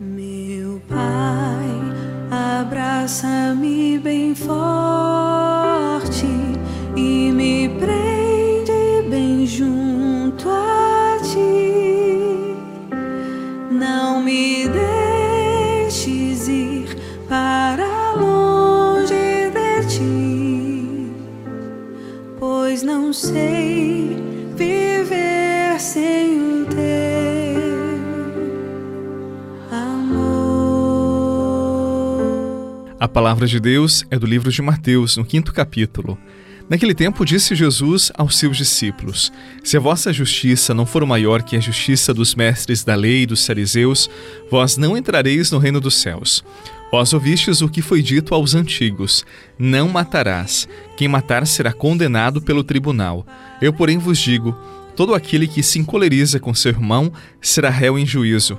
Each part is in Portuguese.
Meu Pai, abraça-me bem forte A palavra de Deus é do livro de Mateus, no quinto capítulo. Naquele tempo disse Jesus aos seus discípulos: Se a vossa justiça não for maior que a justiça dos mestres da lei e dos fariseus, vós não entrareis no reino dos céus. Vós ouvistes o que foi dito aos antigos: Não matarás. Quem matar será condenado pelo tribunal. Eu, porém, vos digo: todo aquele que se encoleriza com seu irmão será réu em juízo.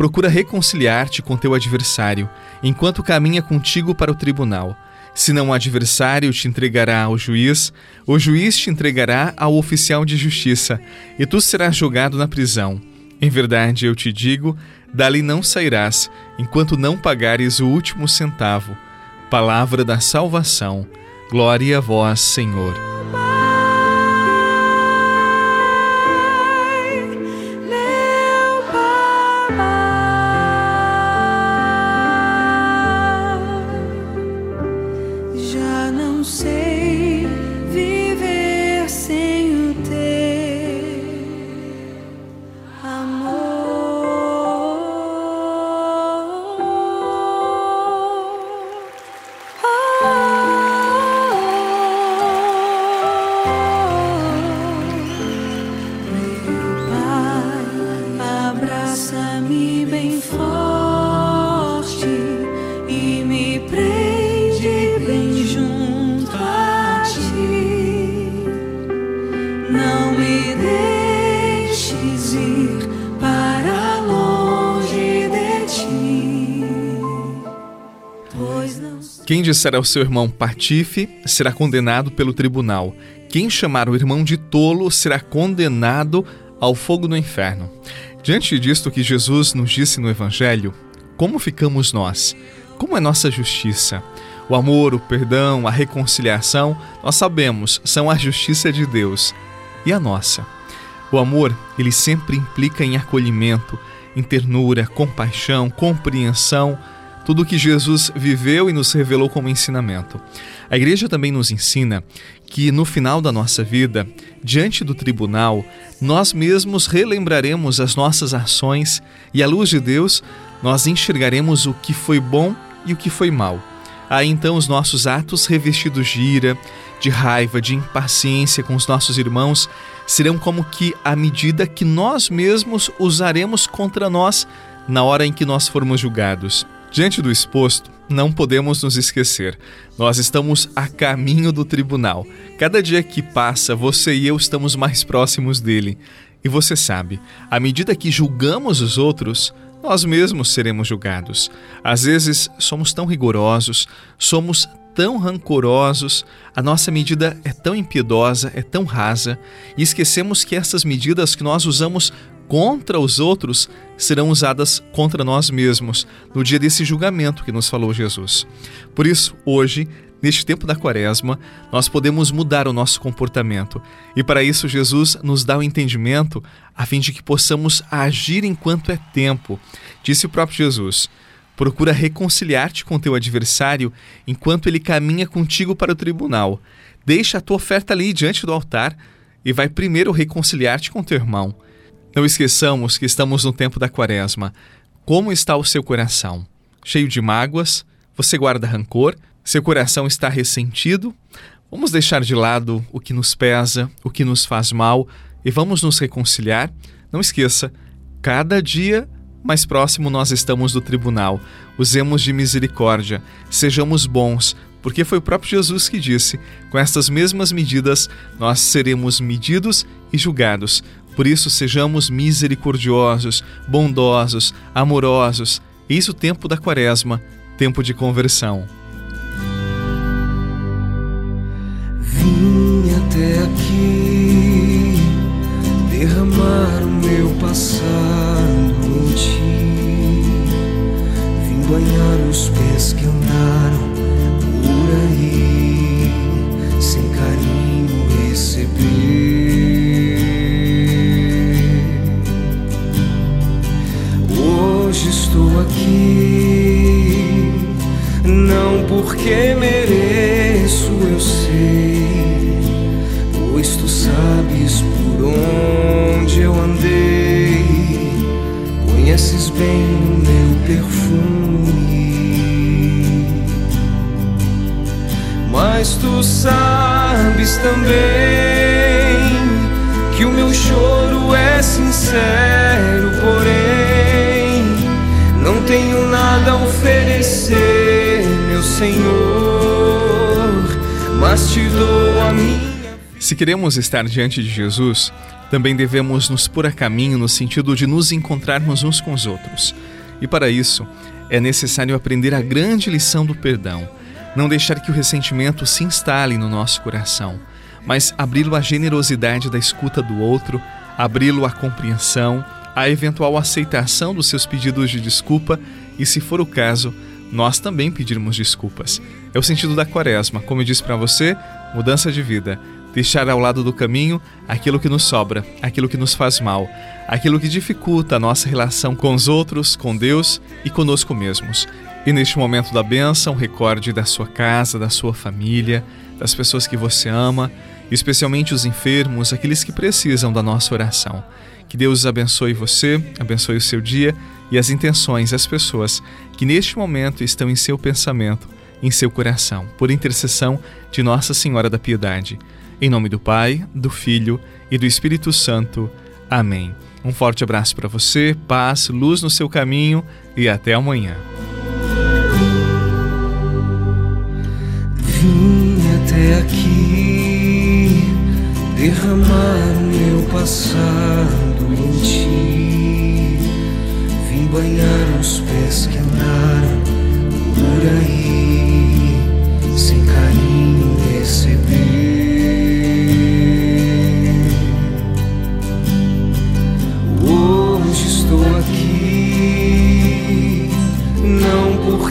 Procura reconciliar-te com teu adversário, enquanto caminha contigo para o tribunal. Senão o adversário te entregará ao juiz, o juiz te entregará ao oficial de justiça, e tu serás jogado na prisão. Em verdade, eu te digo, dali não sairás, enquanto não pagares o último centavo. Palavra da salvação. Glória a vós, Senhor. Quem disser ao seu irmão patife será condenado pelo tribunal. Quem chamar o irmão de tolo será condenado ao fogo do inferno. Diante disto que Jesus nos disse no Evangelho, como ficamos nós? Como é nossa justiça? O amor, o perdão, a reconciliação, nós sabemos, são a justiça de Deus. E a nossa? O amor, ele sempre implica em acolhimento, em ternura, compaixão, compreensão, tudo o que Jesus viveu e nos revelou como ensinamento. A igreja também nos ensina que no final da nossa vida, diante do tribunal, nós mesmos relembraremos as nossas ações e, à luz de Deus, nós enxergaremos o que foi bom e o que foi mal. Aí então os nossos atos revestidos de ira, de raiva, de impaciência com os nossos irmãos serão como que a medida que nós mesmos usaremos contra nós na hora em que nós formos julgados. Diante do exposto, não podemos nos esquecer. Nós estamos a caminho do tribunal. Cada dia que passa, você e eu estamos mais próximos dele. E você sabe, à medida que julgamos os outros, nós mesmos seremos julgados. Às vezes somos tão rigorosos, somos tão rancorosos, a nossa medida é tão impiedosa, é tão rasa, e esquecemos que essas medidas que nós usamos contra os outros serão usadas contra nós mesmos no dia desse julgamento que nos falou Jesus. Por isso, hoje, neste tempo da Quaresma, nós podemos mudar o nosso comportamento. E para isso, Jesus nos dá o entendimento a fim de que possamos agir enquanto é tempo. Disse o próprio Jesus: Procura reconciliar-te com teu adversário enquanto ele caminha contigo para o tribunal. Deixa a tua oferta ali diante do altar e vai primeiro reconciliar-te com teu irmão. Não esqueçamos que estamos no tempo da quaresma. Como está o seu coração? Cheio de mágoas? Você guarda rancor? Seu coração está ressentido? Vamos deixar de lado o que nos pesa, o que nos faz mal e vamos nos reconciliar? Não esqueça, cada dia mais próximo nós estamos do tribunal. Usemos de misericórdia, sejamos bons, porque foi o próprio Jesus que disse: com estas mesmas medidas nós seremos medidos e julgados. Por isso, sejamos misericordiosos, bondosos, amorosos. Eis o tempo da quaresma, tempo de conversão. Vim até aqui sabes por onde eu andei, conheces bem o meu perfume. Mas tu sabes também que o meu choro é sincero, porém não tenho nada a oferecer, meu Senhor, mas te dou a minha. Se queremos estar diante de Jesus, também devemos nos pôr a caminho no sentido de nos encontrarmos uns com os outros. E para isso, é necessário aprender a grande lição do perdão não deixar que o ressentimento se instale no nosso coração, mas abri-lo à generosidade da escuta do outro, abri-lo à compreensão, à eventual aceitação dos seus pedidos de desculpa e, se for o caso, nós também pedirmos desculpas. É o sentido da quaresma, como eu disse para você, mudança de vida. Deixar ao lado do caminho aquilo que nos sobra, aquilo que nos faz mal, aquilo que dificulta a nossa relação com os outros, com Deus e conosco mesmos. E neste momento da bênção, recorde da sua casa, da sua família, das pessoas que você ama, especialmente os enfermos, aqueles que precisam da nossa oração. Que Deus abençoe você, abençoe o seu dia e as intenções, as pessoas que neste momento estão em seu pensamento, em seu coração, por intercessão de Nossa Senhora da Piedade. Em nome do Pai, do Filho e do Espírito Santo. Amém. Um forte abraço para você, paz, luz no seu caminho e até amanhã. Vim até aqui derramar meu passado em ti. Vim banhar os pés